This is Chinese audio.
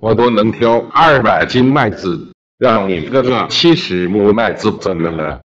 我都能挑二百斤麦子让你哥哥七十亩麦子怎么了。